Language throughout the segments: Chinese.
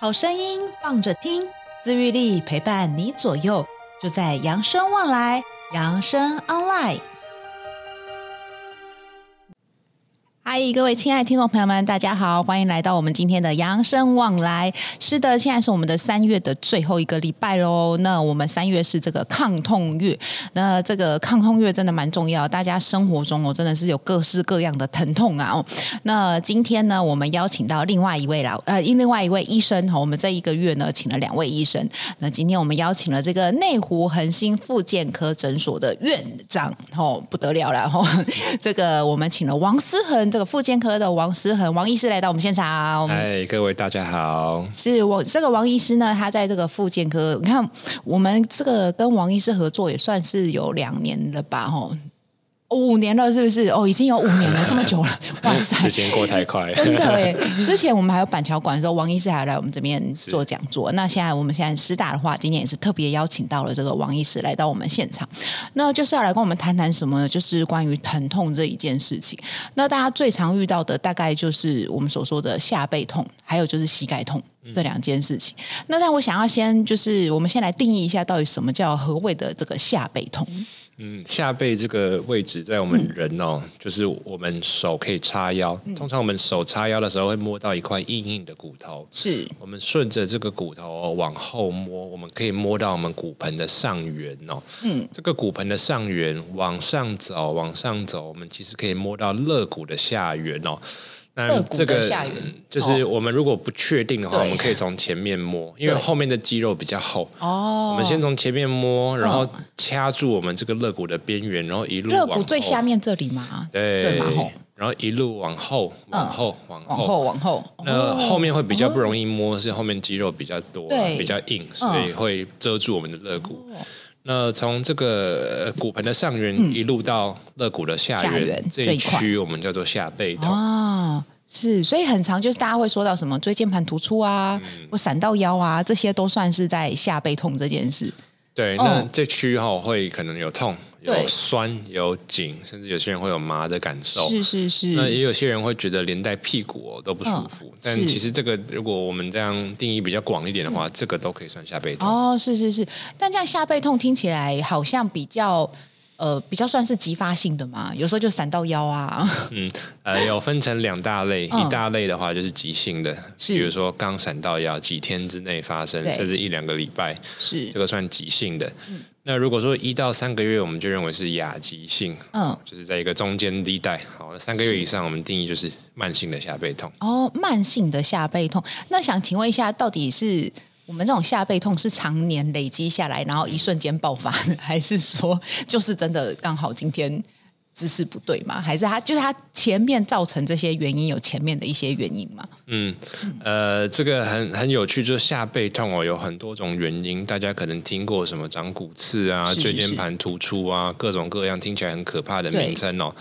好声音放着听，自愈力陪伴你左右，就在扬生旺来，扬生 online。嗨，各位亲爱的听众朋友们，大家好，欢迎来到我们今天的扬生往来。是的，现在是我们的三月的最后一个礼拜喽。那我们三月是这个抗痛月，那这个抗痛月真的蛮重要，大家生活中哦真的是有各式各样的疼痛啊。哦，那今天呢，我们邀请到另外一位老呃，另外一位医生哈，我们这一个月呢，请了两位医生。那今天我们邀请了这个内湖恒星复健科诊所的院长哦，不得了了哦，这个我们请了王思恒这个。复健科的王思恒王医师来到我们现场。嗨，各位大家好。是我这个王医师呢，他在这个妇健科，你看我们这个跟王医师合作也算是有两年了吧？吼。五年了，是不是？哦，已经有五年了，这么久了，哇塞！时间过太快，真的哎。之前我们还有板桥馆的时候，王医师还来我们这边做讲座。那现在我们现在师大的话，今年也是特别邀请到了这个王医师来到我们现场，那就是要来跟我们谈谈什么呢？就是关于疼痛这一件事情。那大家最常遇到的，大概就是我们所说的下背痛，还有就是膝盖痛这两件事情。那但我想要先就是，我们先来定义一下，到底什么叫何谓的这个下背痛？嗯，下背这个位置在我们人哦，嗯、就是我们手可以叉腰。嗯、通常我们手叉腰的时候，会摸到一块硬硬的骨头。是，我们顺着这个骨头往后摸，我们可以摸到我们骨盆的上缘哦。嗯，这个骨盆的上缘往上走，往上走，我们其实可以摸到肋骨的下缘哦。那这个就是我们如果不确定的话，我们可以从前面摸，因为后面的肌肉比较厚。哦，我们先从前面摸，然后掐住我们这个肋骨的边缘，然后一路肋骨最下面这里嘛？对，然后一路往后，往后，往后，往后。那后面会比较不容易摸，是后面肌肉比较多，比较硬，所以会遮住我们的肋骨。那从这个骨盆的上缘一路到肋骨的下缘这一区，我们叫做下背痛。哦，是，所以很常就是大家会说到什么椎间盘突出啊，或闪到腰啊，这些都算是在下背痛这件事。对，那这区哈会可能有痛。有酸有紧，甚至有些人会有麻的感受。是是是。那也有些人会觉得连带屁股哦都不舒服。哦、但其实这个如果我们这样定义比较广一点的话，嗯、这个都可以算下背痛。哦，是是是。但这样下背痛听起来好像比较呃比较算是急发性的嘛，有时候就闪到腰啊。嗯呃，有分成两大类，嗯、一大类的话就是急性的，是比如说刚闪到腰，几天之内发生，甚至一两个礼拜，是这个算急性的。嗯那如果说一到三个月，我们就认为是亚急性，嗯，就是在一个中间地带。好，那三个月以上，我们定义就是慢性的下背痛。哦，慢性的下背痛。那想请问一下，到底是我们这种下背痛是常年累积下来，然后一瞬间爆发的，还是说就是真的刚好今天？姿势不对吗？还是他就是他前面造成这些原因有前面的一些原因吗？嗯，呃，这个很很有趣，就是下背痛哦，有很多种原因。大家可能听过什么长骨刺啊、椎间盘突出啊，各种各样听起来很可怕的名称哦。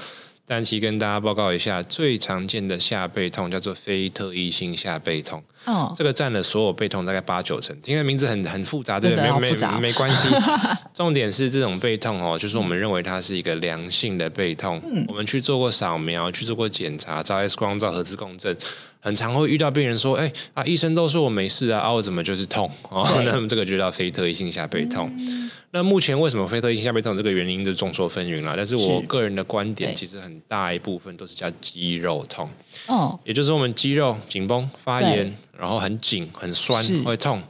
但其实跟大家报告一下，最常见的下背痛叫做非特异性下背痛。哦，这个占了所有背痛大概八九成。听的名字很很复杂，对不对？没没没关系。重点是这种背痛哦，就是我们认为它是一个良性的背痛。嗯，我们去做过扫描，去做过检查，照 X 光、照核磁共振，很常会遇到病人说：“哎啊，医生都说我没事啊，啊我怎么就是痛？”哦，那么这个就叫非特异性下背痛。嗯。那目前为什么非特异性下背痛这个原因就众说纷纭了，但是我个人的观点其实很大一部分都是叫肌肉痛，哦，也就是我们肌肉紧绷发炎，然后很紧很酸是。会痛，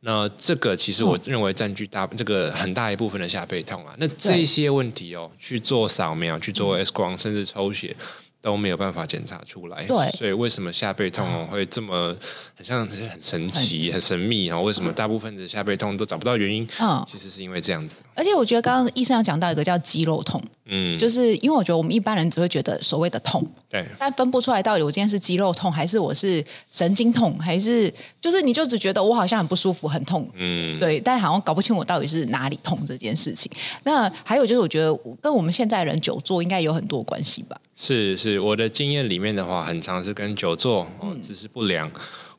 那这个其实我认为占据大这个很大一部分的下背痛啊，那这些问题哦去做扫描去做 X 光甚至抽血。都没有办法检查出来，对，所以为什么下背痛会这么很像很神奇、很神秘啊？为什么大部分的下背痛都找不到原因？嗯，其实是因为这样子。而且我觉得刚刚医生要讲到一个叫肌肉痛，嗯，就是因为我觉得我们一般人只会觉得所谓的痛，对，但分不出来到底我今天是肌肉痛还是我是神经痛，还是就是你就只觉得我好像很不舒服、很痛，嗯，对，但好像搞不清我到底是哪里痛这件事情。那还有就是我觉得跟我们现在人久坐应该有很多关系吧？是是。我的经验里面的话，很常是跟久坐、哦、姿势不良，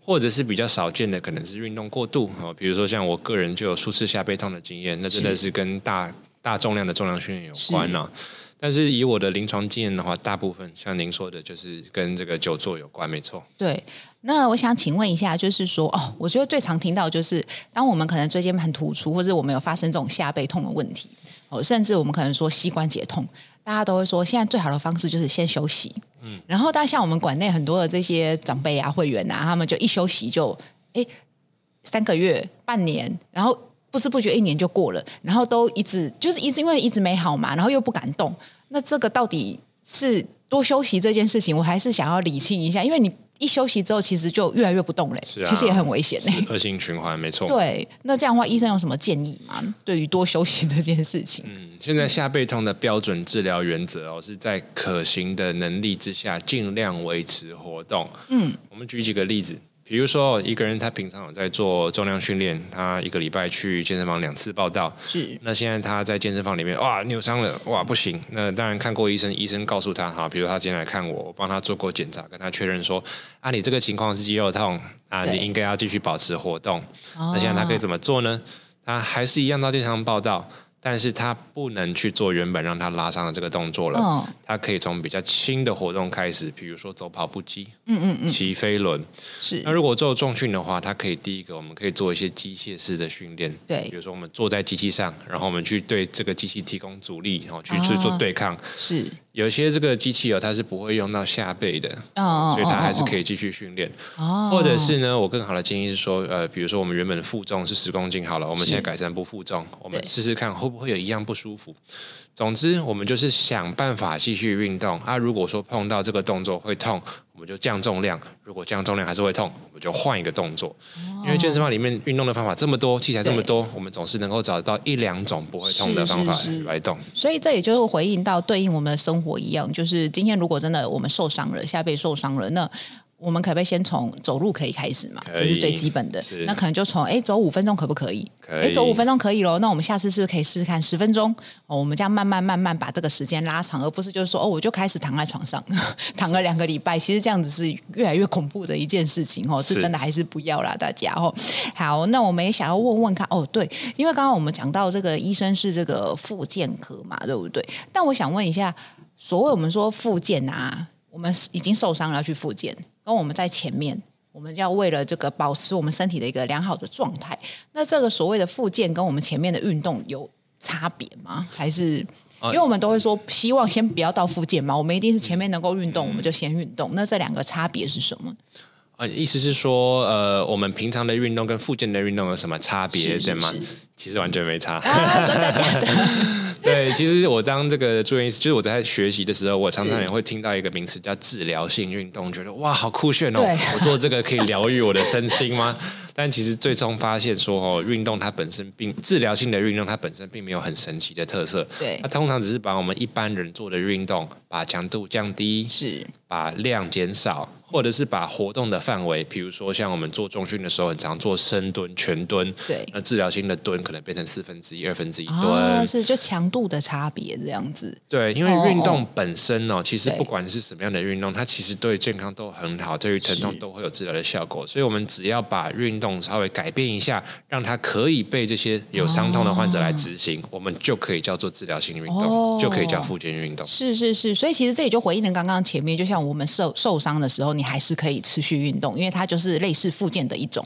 或者是比较少见的，可能是运动过度哦。比如说像我个人就有数次下背痛的经验，那真的是跟大大重量的重量训练有关呢、啊。但是以我的临床经验的话，大部分像您说的，就是跟这个久坐有关，没错。对，那我想请问一下，就是说，哦，我觉得最常听到就是，当我们可能椎间盘突出，或者我们有发生这种下背痛的问题，哦，甚至我们可能说膝关节痛，大家都会说，现在最好的方式就是先休息。嗯，然后，大家像我们馆内很多的这些长辈啊、会员啊，他们就一休息就，哎，三个月、半年，然后。不知不觉一年就过了，然后都一直就是一直因为一直没好嘛，然后又不敢动。那这个到底是多休息这件事情，我还是想要理清一下，因为你一休息之后，其实就越来越不动嘞，啊、其实也很危险嘞，恶性循环，没错。对，那这样的话，医生有什么建议吗？对于多休息这件事情？嗯，现在下背痛的标准治疗原则哦，是在可行的能力之下，尽量维持活动。嗯，我们举几个例子。比如说，一个人他平常有在做重量训练，他一个礼拜去健身房两次报到。是。那现在他在健身房里面，哇，扭伤了，哇，不行。那当然看过医生，医生告诉他，哈，比如他今天来看我，我帮他做过检查，跟他确认说，啊，你这个情况是肌肉痛，啊，你应该要继续保持活动。那现在他可以怎么做呢？他还是一样到健身房报到。但是他不能去做原本让他拉伤的这个动作了。哦、他可以从比较轻的活动开始，比如说走跑步机，嗯嗯嗯，骑飞轮。是。那如果做重训的话，他可以第一个，我们可以做一些机械式的训练。对。比如说我们坐在机器上，然后我们去对这个机器提供阻力，然后去去做对抗。哦、是。有些这个机器哦，它是不会用到下背的，哦、所以它还是可以继续训练。哦。或者是呢，我更好的建议是说，呃，比如说我们原本的负重是十公斤好了，我们现在改成不负重，我们试试看会不会有一样不舒服。总之，我们就是想办法继续运动啊。如果说碰到这个动作会痛，我们就降重量；如果降重量还是会痛，我们就换一个动作。因为健身房里面运动的方法这么多，器材这么多，我们总是能够找到一两种不会痛的方法来动。所以这也就是回应到对应我们的生活一样，就是今天如果真的我们受伤了，下背受伤了，那。我们可不可以先从走路可以开始嘛？这是最基本的。那可能就从哎走五分钟可不可以？哎走五分钟可以喽。那我们下次是不是可以试试看十分钟？哦，我们这样慢慢慢慢把这个时间拉长，而不是就是说哦我就开始躺在床上 躺了两个礼拜。其实这样子是越来越恐怖的一件事情哦，是真的还是不要啦，大家哦。好，那我们也想要问问看哦，对，因为刚刚我们讲到这个医生是这个复健科嘛，对不对？但我想问一下，所谓我们说复健啊，我们已经受伤了要去复健。跟我们在前面，我们要为了这个保持我们身体的一个良好的状态。那这个所谓的复健跟我们前面的运动有差别吗？还是因为我们都会说希望先不要到复健嘛？我们一定是前面能够运动，我们就先运动。那这两个差别是什么？啊，意思是说，呃，我们平常的运动跟复健的运动有什么差别，对吗？其实完全没差。啊，真的假的？对，其实我当这个住院医师，就是我在学习的时候，我常常也会听到一个名词叫治疗性运动，觉得哇，好酷炫哦！我做这个可以疗愈我的身心吗？但其实最终发现说，哦，运动它本身并治疗性的运动，它本身并没有很神奇的特色。对，它通常只是把我们一般人做的运动，把强度降低，是把量减少。或者是把活动的范围，比如说像我们做重训的时候，很常做深蹲、全蹲。对，那治疗性的蹲可能变成四分之一、二分之一蹲，哦、是就强度的差别这样子。对，因为运动本身哦，其实不管是什么样的运动，它其实对健康都很好，对于疼痛都会有治疗的效果。所以我们只要把运动稍微改变一下，让它可以被这些有伤痛的患者来执行，哦、我们就可以叫做治疗性运动，哦、就可以叫复健运动。是是是，所以其实这也就回应了刚刚前面，就像我们受受伤的时候，你。还是可以持续运动，因为它就是类似复健的一种。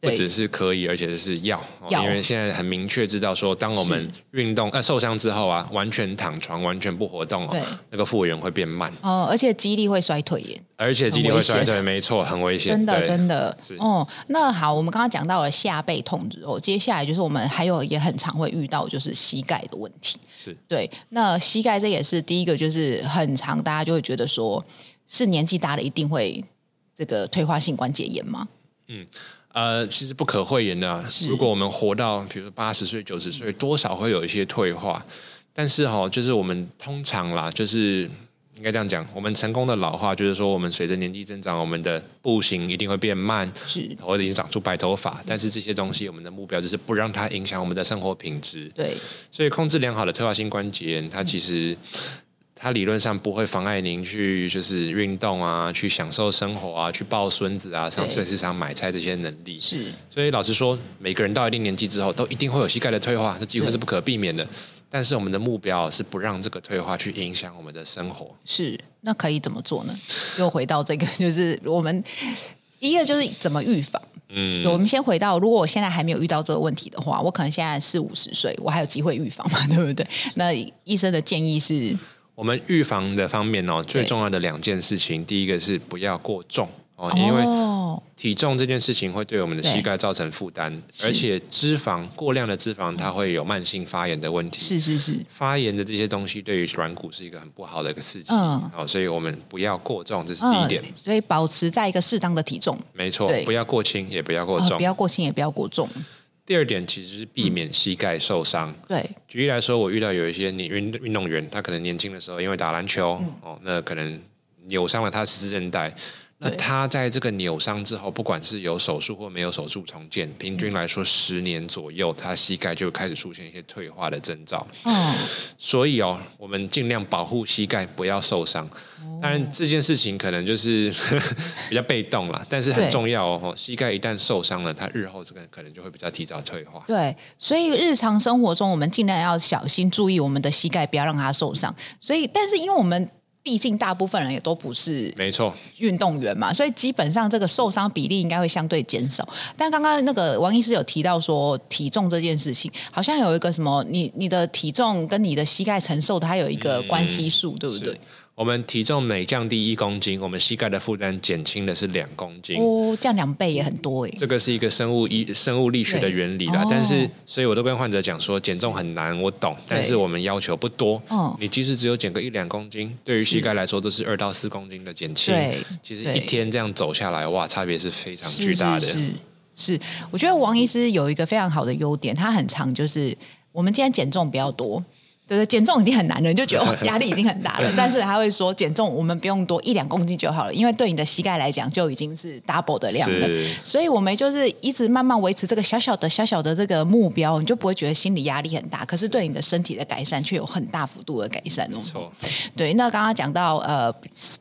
不只是可以，而且是要，要因为现在很明确知道说，当我们运动呃受伤之后啊，完全躺床、完全不活动哦，对那个复原会变慢哦，而且肌力会衰退耶，而且肌力会衰退，没错，很危险，真的真的哦。那好，我们刚刚讲到了下背痛之后，接下来就是我们还有也很常会遇到就是膝盖的问题，是对。那膝盖这也是第一个，就是很常大家就会觉得说。是年纪大了一定会这个退化性关节炎吗？嗯，呃，其实不可讳言的、啊。如果我们活到比如八十岁、九十岁，多少会有一些退化。但是哈、哦，就是我们通常啦，就是应该这样讲，我们成功的老化，就是说我们随着年纪增长，我们的步行一定会变慢，是，头已经长出白头发。但是这些东西，我们的目标就是不让它影响我们的生活品质。对，所以控制良好的退化性关节炎，它其实。嗯它理论上不会妨碍您去就是运动啊，去享受生活啊，去抱孙子啊，上菜市场买菜这些能力。是，所以老实说，每个人到一定年纪之后，都一定会有膝盖的退化，这几乎是不可避免的。但是我们的目标是不让这个退化去影响我们的生活。是，那可以怎么做呢？又回到这个，就是我们一个就是怎么预防。嗯，我们先回到，如果我现在还没有遇到这个问题的话，我可能现在四五十岁，我还有机会预防嘛，对不对？那医生的建议是，我们预防的方面哦，最重要的两件事情，第一个是不要过重。哦，因为体重这件事情会对我们的膝盖造成负担，而且脂肪过量的脂肪，它会有慢性发炎的问题。是是是，发炎的这些东西对于软骨是一个很不好的一个刺激。嗯，哦，所以我们不要过重，这是第一点。所以保持在一个适当的体重，没错，不要过轻，也不要过重，不要过轻，也不要过重。第二点其实是避免膝盖受伤。对，举例来说，我遇到有一些你运运动员，他可能年轻的时候因为打篮球，哦，那可能扭伤了他十字韧带。那他在这个扭伤之后，不管是有手术或没有手术重建，平均来说十年左右，他膝盖就开始出现一些退化的征兆。嗯，所以哦，我们尽量保护膝盖不要受伤。当然这件事情可能就是 比较被动了，但是很重要哦。膝盖一旦受伤了，它日后这个可能就会比较提早退化。对，所以日常生活中我们尽量要小心注意我们的膝盖，不要让它受伤。所以，但是因为我们。毕竟大部分人也都不是没错运动员嘛，所以基本上这个受伤比例应该会相对减少。但刚刚那个王医师有提到说体重这件事情，好像有一个什么，你你的体重跟你的膝盖承受的它有一个关系数，嗯、对不对？我们体重每降低一公斤，我们膝盖的负担减轻的是两公斤。哦，降两倍也很多哎。这个是一个生物医生物力学的原理啦。但是，所以我都跟患者讲说，减重很难，我懂。但是我们要求不多。嗯。你即使只有减个一两公斤，对于膝盖来说都是二到四公斤的减轻。对。其实一天这样走下来，哇，差别是非常巨大的。是，是，是，是。我觉得王医师有一个非常好的优点，他很常就是我们今天减重比较多。对对，减重已经很难了，你就觉得 压力已经很大了。但是他会说，减重我们不用多一两公斤就好了，因为对你的膝盖来讲就已经是 double 的量了。所以我们就是一直慢慢维持这个小小的小小的这个目标，你就不会觉得心理压力很大。可是对你的身体的改善却有很大幅度的改善哦。没错。对，那刚刚讲到呃，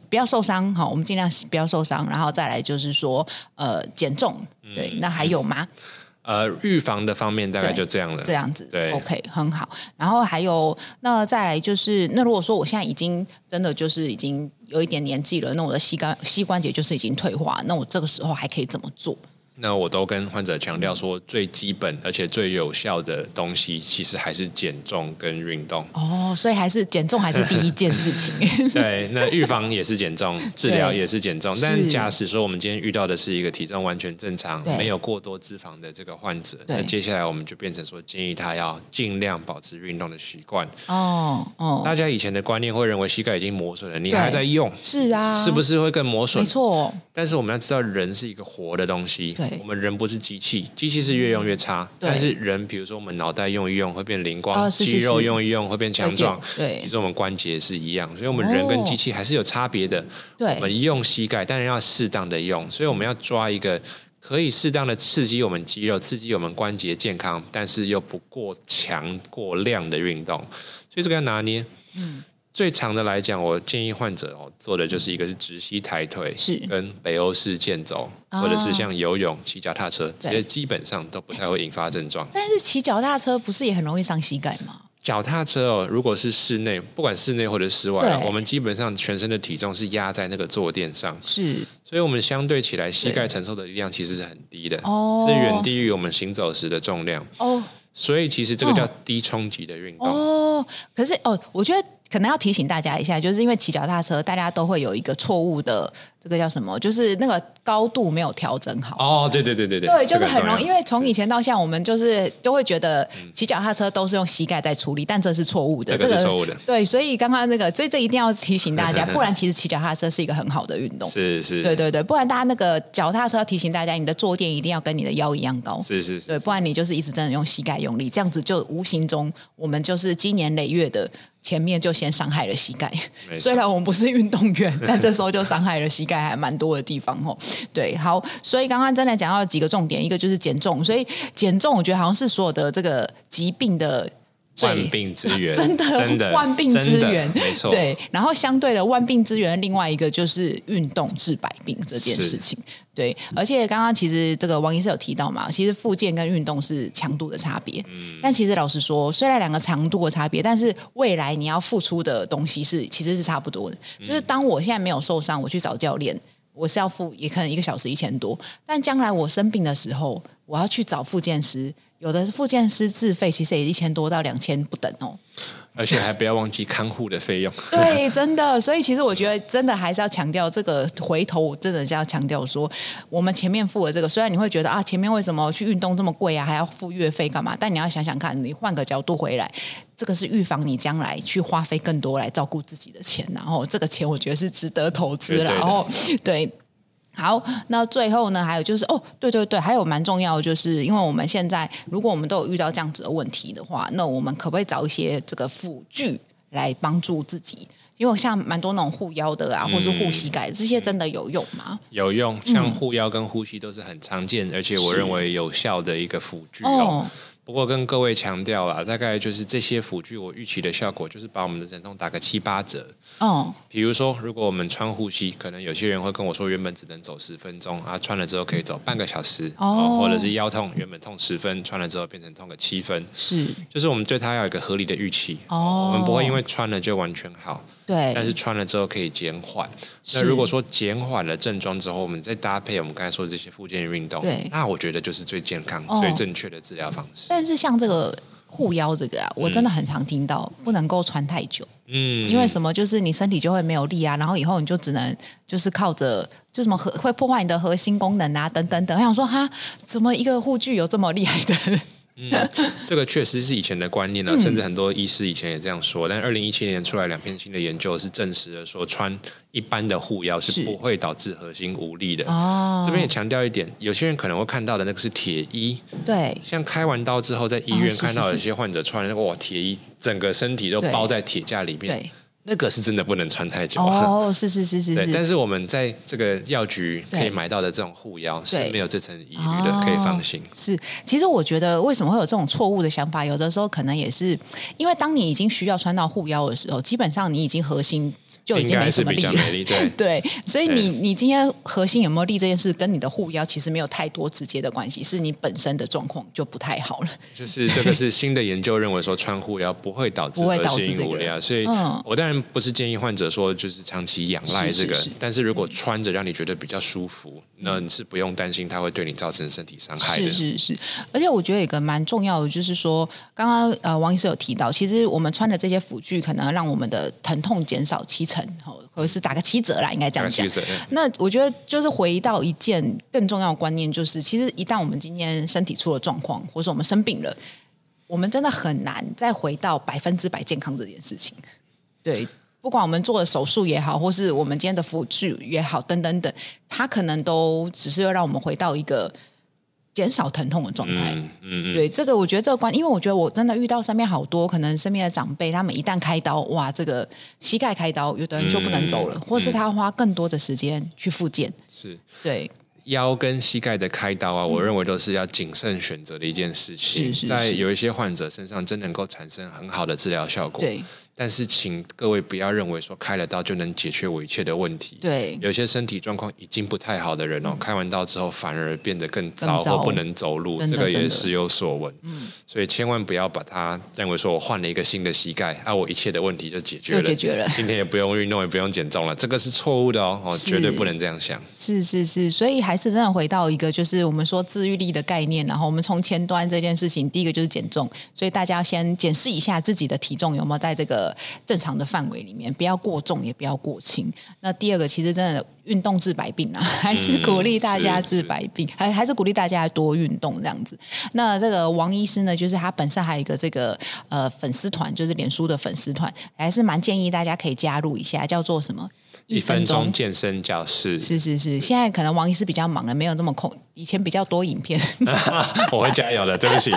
不要受伤哈，我们尽量不要受伤，然后再来就是说呃，减重。对，那还有吗？呃，预防的方面大概就这样了，这样子，对，OK，很好。然后还有，那再来就是，那如果说我现在已经真的就是已经有一点年纪了，那我的膝关膝关节就是已经退化，那我这个时候还可以怎么做？那我都跟患者强调说，最基本而且最有效的东西，其实还是减重跟运动。哦，所以还是减重还是第一件事情。对，那预防也是减重，治疗也是减重。对但假使说我们今天遇到的是一个体重完全正常、对没有过多脂肪的这个患者，那接下来我们就变成说，建议他要尽量保持运动的习惯。哦哦，大家以前的观念会认为膝盖已经磨损了，你还在用，是啊，是不是会更磨损？没错。但是我们要知道，人是一个活的东西。对。我们人不是机器，机器是越用越差。但是人，比如说我们脑袋用一用会变灵光，哦、是是是肌肉用一用会变强壮。对，其实我们关节是一样，所以我们人跟机器还是有差别的。对、哦，我们用膝盖，但是要适当的用，所以我们要抓一个可以适当的刺激我们肌肉、刺激我们关节健康，但是又不过强过量的运动。所以这个要拿捏。嗯。最长的来讲，我建议患者哦做的就是一个是直膝抬腿，是。跟北欧式健走，哦、或者是像游泳、骑脚踏车，这些基本上都不太会引发症状。但是骑脚踏车不是也很容易伤膝盖吗？脚踏车哦，如果是室内，不管室内或者室外，对。我们基本上全身的体重是压在那个坐垫上，是，所以我们相对起来膝盖承受的力量其实是很低的，哦，是远低于我们行走时的重量，哦，所以其实这个叫低冲击的运动，哦，可是哦，我觉得。可能要提醒大家一下，就是因为骑脚踏车，大家都会有一个错误的，这个叫什么？就是那个高度没有调整好。哦，对对对对对，对，就是很容易，因为从以前到现在，我们就是都会觉得骑脚踏车都是用膝盖在处理，但这是错误的，这个是错误的。对，所以刚刚那个，所以这一定要提醒大家，不然其实骑脚踏车是一个很好的运动。是是，对对对，不然大家那个脚踏车要提醒大家，你的坐垫一定要跟你的腰一样高。是是是，对，不然你就是一直真的用膝盖用力，这样子就无形中我们就是积年累月的。前面就先伤害了膝盖，虽然我们不是运动员，但这时候就伤害了膝盖还蛮多的地方哦。对，好，所以刚刚真的讲到几个重点，一个就是减重，所以减重我觉得好像是所有的这个疾病的 万病之源，真的真的万病之源，没错。对，然后相对的万病之源，另外一个就是运动治百病这件事情。对，而且刚刚其实这个王医师有提到嘛，其实复健跟运动是强度的差别。嗯，但其实老实说，虽然两个强度的差别，但是未来你要付出的东西是其实是差不多的。嗯，就是当我现在没有受伤，我去找教练，我是要付也可能一个小时一千多，但将来我生病的时候，我要去找复健师。有的是复健师自费，其实也一千多到两千不等哦。而且还不要忘记看护的费用。对，真的。所以其实我觉得，真的还是要强调这个。回头我真的是要强调说，我们前面付的这个，虽然你会觉得啊，前面为什么去运动这么贵啊，还要付月费干嘛？但你要想想看，你换个角度回来，这个是预防你将来去花费更多来照顾自己的钱。然后这个钱，我觉得是值得投资。然后对。好，那最后呢，还有就是哦，对对对，还有蛮重要的，就是因为我们现在如果我们都有遇到这样子的问题的话，那我们可不可以找一些这个辅具来帮助自己？因为像蛮多那种护腰的啊，或是护膝盖，这些真的有用吗？有用，像护腰跟护膝都是很常见，而且我认为有效的一个辅具哦。不过跟各位强调啦，大概就是这些辅具，我预期的效果就是把我们的疼痛打个七八折。哦，比如说，如果我们穿护膝，可能有些人会跟我说，原本只能走十分钟啊，穿了之后可以走半个小时。哦，或者是腰痛，原本痛十分，穿了之后变成痛个七分。是，就是我们对它要有一个合理的预期。哦，我们不会因为穿了就完全好。对，但是穿了之后可以减缓。那如果说减缓了症状之后，我们再搭配我们刚才说的这些附件运动，对，那我觉得就是最健康、哦、最正确的治疗方式。但是像这个护腰这个啊，我真的很常听到，不能够穿太久。嗯，因为什么？就是你身体就会没有力啊，然后以后你就只能就是靠着就什么核会破坏你的核心功能啊，等等等。我想说哈，怎么一个护具有这么厉害的？嗯，这个确实是以前的观念了，嗯、甚至很多医师以前也这样说。但二零一七年出来两篇新的研究是证实了，说穿一般的护腰是不会导致核心无力的。哦，这边也强调一点，有些人可能会看到的那个是铁衣，对，像开完刀之后在医院看到有些患者穿那个哇铁衣，整个身体都包在铁架里面。对。那个是真的不能穿太久哦，是是是是，对。但是我们在这个药局可以买到的这种护腰是没有这层疑虑的，可以放心。是，其实我觉得为什么会有这种错误的想法？有的时候可能也是因为当你已经需要穿到护腰的时候，基本上你已经核心。就已经没什么力了，对。对，所以你你今天核心有没有力这件事，跟你的护腰其实没有太多直接的关系，是你本身的状况就不太好了。就是这个是新的研究认为说穿护腰不会导致核心无力啊，所以我当然不是建议患者说就是长期仰赖这个，但是如果穿着让你觉得比较舒服，那你是不用担心它会对你造成身体伤害的。是是是，而且我觉得有一个蛮重要的就是说，刚刚呃王医师有提到，其实我们穿的这些辅具可能让我们的疼痛减少七成。或者是打个七折啦，应该这样讲。那我觉得就是回到一件更重要的观念，就是其实一旦我们今天身体出了状况，或是我们生病了，我们真的很难再回到百分之百健康这件事情。对，不管我们做的手术也好，或是我们今天的辅具也好，等等等，它可能都只是要让我们回到一个。减少疼痛的状态，嗯嗯，对这个，我觉得这个关，因为我觉得我真的遇到身边好多可能身边的长辈，他们一旦开刀，哇，这个膝盖开刀，有的人就不能走了，嗯、或是他花更多的时间去复健，是。对。腰跟膝盖的开刀啊，我认为都是要谨慎选择的一件事情，在有一些患者身上真能够产生很好的治疗效果，对。但是，请各位不要认为说开了刀就能解决我一切的问题。对，有些身体状况已经不太好的人哦，嗯、开完刀之后反而变得更糟，更糟或不能走路，这个也时有所闻。嗯，所以千万不要把它认为说我换了一个新的膝盖，啊，我一切的问题就解决了，就解决了。今天也不用运动，也不用减重了，这个是错误的哦，哦，绝对不能这样想。是是是，所以还是真的回到一个就是我们说自愈力的概念，然后我们从前端这件事情，第一个就是减重，所以大家先检视一下自己的体重有没有在这个正常的。范围里面不要过重，也不要过轻。那第二个，其实真的运动治百病啊，还是鼓励大家治百病，还、嗯、还是鼓励大家多运动这样子。那这个王医师呢，就是他本身还有一个这个呃粉丝团，就是脸书的粉丝团，还是蛮建议大家可以加入一下，叫做什么？一分钟健身教室。是是是，现在可能王医师比较忙了，没有那么空。以前比较多影片，我会加油的，对不起。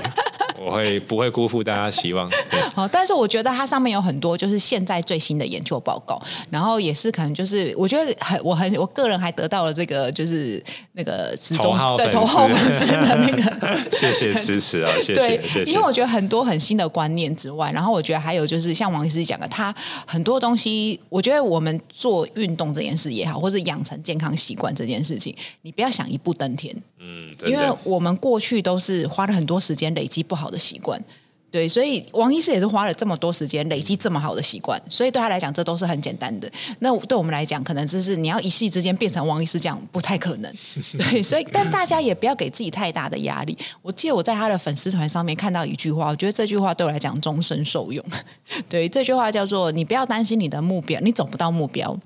我会不会辜负大家希望？好，但是我觉得它上面有很多就是现在最新的研究报告，然后也是可能就是我觉得很我很我个人还得到了这个就是那个头号对头号粉丝的那个，谢谢支持啊，谢谢对谢谢。因为我觉得很多很新的观念之外，然后我觉得还有就是像王医师讲的，他很多东西，我觉得我们做运动这件事也好，或者养成健康习惯这件事情，你不要想一步登天，嗯，因为我们过去都是花了很多时间累积不好的习惯。对，所以王医师也是花了这么多时间累积这么好的习惯，所以对他来讲，这都是很简单的。那对我们来讲，可能就是你要一夕之间变成王医师这样，不太可能。对，所以但大家也不要给自己太大的压力。我记得我在他的粉丝团上面看到一句话，我觉得这句话对我来讲终身受用。对，这句话叫做：你不要担心你的目标，你走不到目标，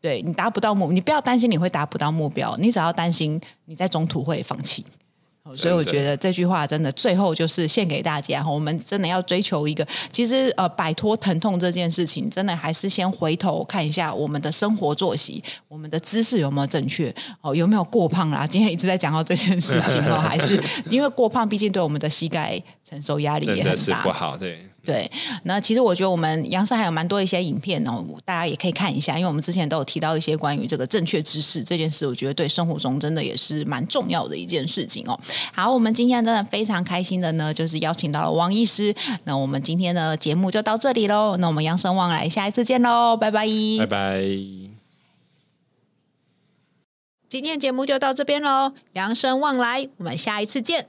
对你达不到目，你不要担心你会达不到目标，你只要担心你在中途会放弃。所以我觉得这句话真的最后就是献给大家，我们真的要追求一个，其实呃摆脱疼痛这件事情，真的还是先回头看一下我们的生活作息，我们的姿势有没有正确，哦有没有过胖啦？今天一直在讲到这件事情哦，还是因为过胖，毕竟对我们的膝盖承受压力也很大，真的是不好，对。对，那其实我觉得我们杨生还有蛮多一些影片哦，大家也可以看一下，因为我们之前都有提到一些关于这个正确知识这件事，我觉得对生活中真的也是蛮重要的一件事情哦。好，我们今天真的非常开心的呢，就是邀请到了王医师，那我们今天的节目就到这里喽，那我们杨生旺来，下一次见喽，拜拜，拜拜。今天节目就到这边喽，杨生旺来，我们下一次见。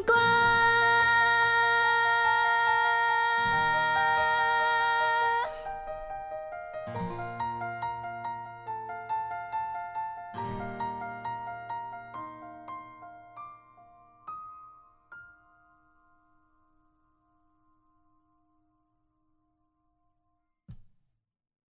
光。